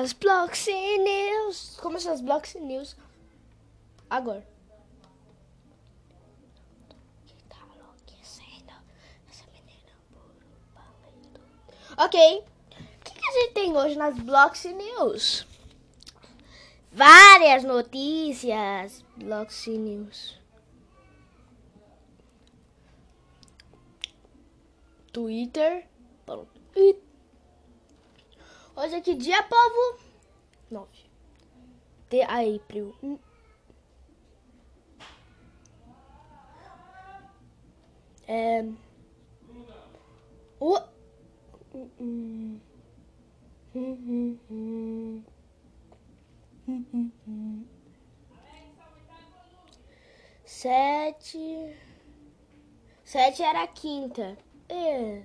as Bloxy News. Começou as Bloxy News agora. Tá Ok. O que, que a gente tem hoje nas Bloxy News? Várias notícias. Bloxy News. Twitter. Pronto. Hoje é que dia, povo? 9 de April. Hum. É. O. Hum, hum. Hum, hum, hum. Sete. Sete era a quinta. É.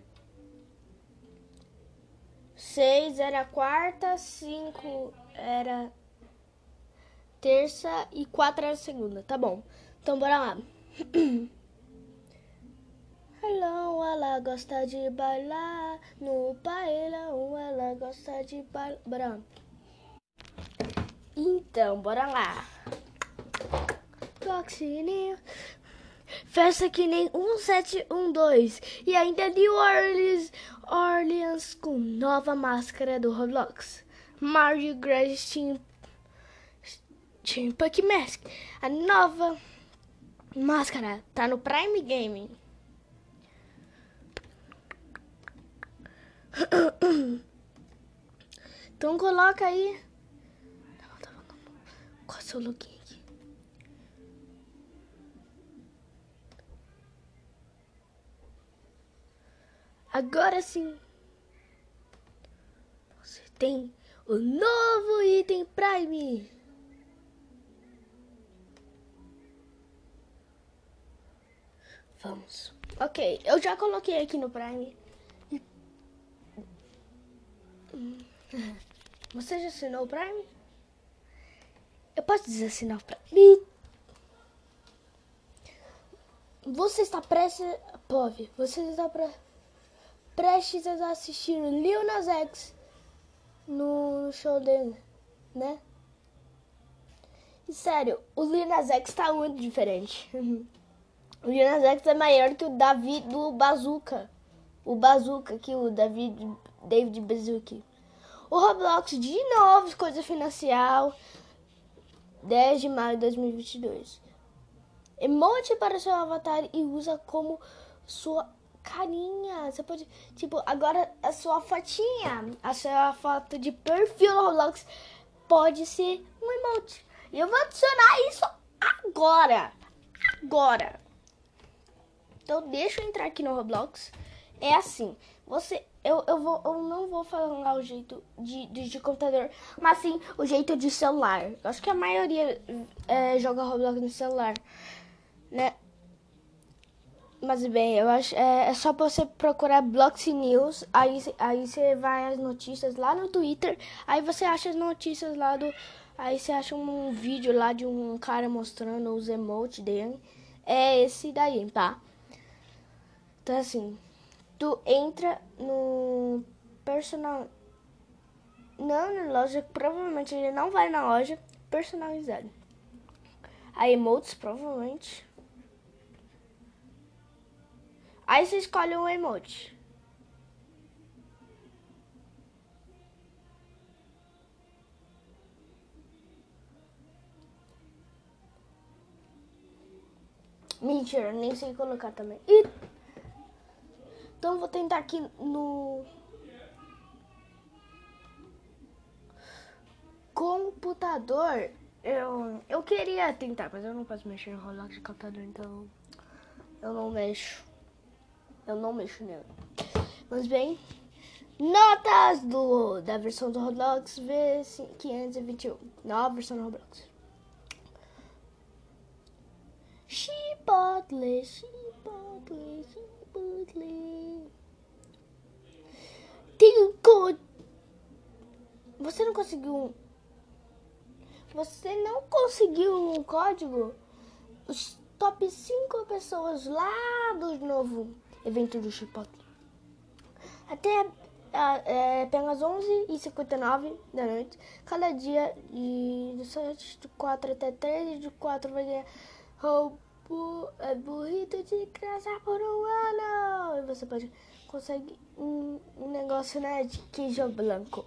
Seis era quarta, cinco era terça e quatro era segunda. Tá bom. Então bora lá. Hello, ela gosta de bailar no bailão, ela gosta de bailar. Então, bora lá. Toxininho. Festa que nem 1712 e ainda New Orleans, Orleans com nova máscara do Roblox. Mario Gras Team, Team Puck Mask. A nova máscara tá no Prime Gaming. Então coloca aí. Qual é o seu login aqui? Agora sim. Você tem o novo item Prime. Vamos. Ok, eu já coloquei aqui no Prime. Você já assinou o Prime? Eu posso desassinar o Prime? Você está prestes... Pove, você está pre... prestes a assistir o Lil Nas X no show dele, né? E sério, o Lil Nas X está muito diferente. o Lil Nas X é maior que o Davi do Bazooka. O Bazooka que o David, David Bazooka. O Roblox de novo, coisa financial. 10 de maio de 2022. Emote para seu avatar e usa como sua carinha. Você pode, tipo, agora a sua fotinha, a sua foto de perfil no Roblox pode ser um emote. E eu vou adicionar isso agora. Agora. Então deixa eu entrar aqui no Roblox. É assim, você eu, eu, vou, eu não vou falar o jeito de, de, de, computador, mas sim o jeito de celular. Eu acho que a maioria é, joga Roblox no celular, né? Mas bem, eu acho é, é só você procurar Blox News, aí, aí você vai as notícias lá no Twitter, aí você acha as notícias lá do. Aí você acha um vídeo lá de um cara mostrando os emotes dele. É esse daí, tá? Então assim, tu entra no personal. Não na loja, provavelmente ele não vai na loja personalizado. A emotes, provavelmente. Aí você escolhe um emote. Mentira, nem sei colocar também. E então vou tentar aqui no computador. Eu, eu queria tentar, mas eu não posso mexer no Roblox de computador, então eu não mexo. Eu não mexo nele. Mas bem, notas do, da versão do Roblox V521. Nova versão do Roblox. Chipotle, chipotle, chipotle. Tem código. Você não conseguiu. Você não conseguiu um código? Os top 5 pessoas lá do novo evento do Chipotle. Até é, apenas 11h59 da noite. Cada dia de 7 de 4 até 13 de 4 vai ganhar roubo, é, burrito de graça por um ano. E você pode conseguir um, um negócio né, de queijo branco.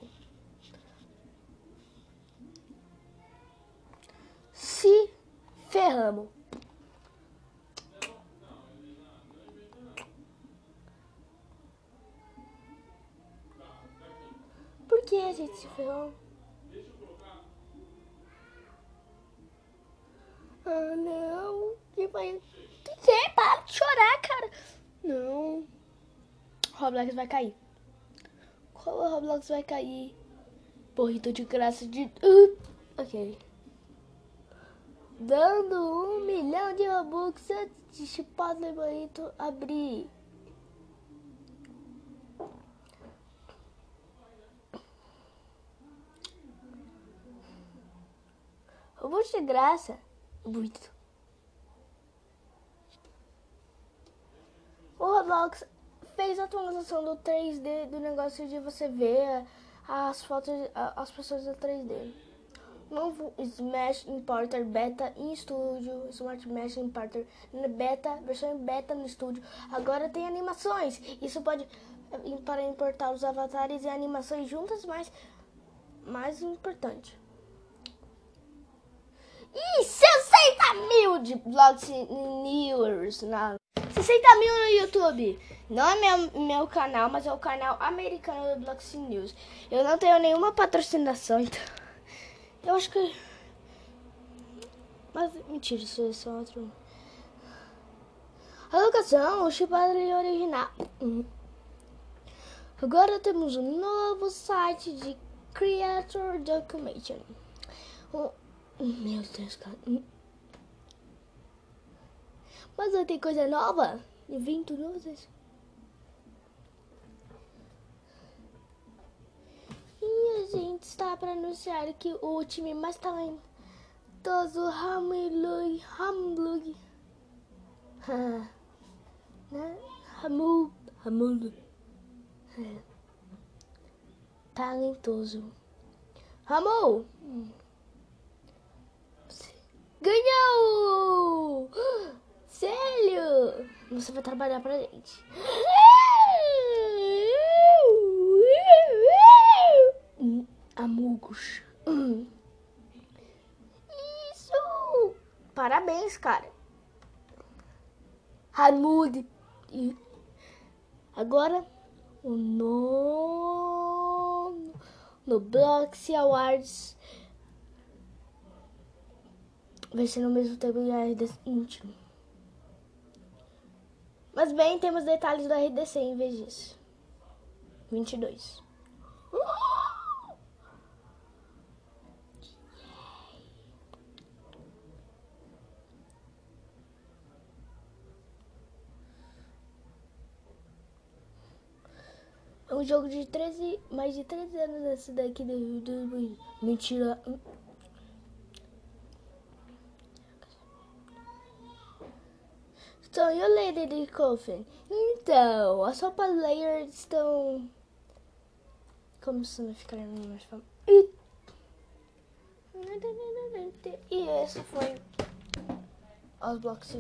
Se ferramos. Por que a gente se ferrou? Ah, não. Que vai... Que? Para de chorar, cara. Não. Roblox vai cair. Qual Roblox vai cair? Porrito de graça de... Uh, ok. Dando um milhão de Robux antes de chipar o bonito abrir. Robux graça. Muito. O Roblox fez a atualização do 3D, do negócio de você ver as fotos, as pessoas do 3D. Novo Smash Importer Beta em estúdio. Smart Mesh Importer Beta, versão beta no estúdio. Agora tem animações. Isso pode para importar os avatares e animações juntas, mas mais importante. E 60 mil de Blogs na 60 mil no YouTube. Não é meu, meu canal, mas é o canal americano do Blogs News. Eu não tenho nenhuma patrocinação, então. Eu acho que. Mas mentira, isso é só outro. A locação, o chipado original. Agora temos um novo site de Creator Documentation. Meu Deus, cara. Mas não tem coisa nova? Evento novo? gente está para anunciar que o time mais talentoso Hamlug Hamlug né? Hamul Hamul é. talentoso Hamul ganhou sério você vai trabalhar pra gente amigos. Isso! Parabéns, cara. Hamud. E agora o nono no Bloxy Awards vai ser no mesmo tempo que a RDC íntimo. Mas bem, temos detalhes do RDC em vez disso. 22. um jogo de 13, mais de 13 anos esse daqui do, do mentira. Então, e o Lady de Coffin? Então, as sopa layers estão começando a ficar mais famoso. E... e esse foi os blocos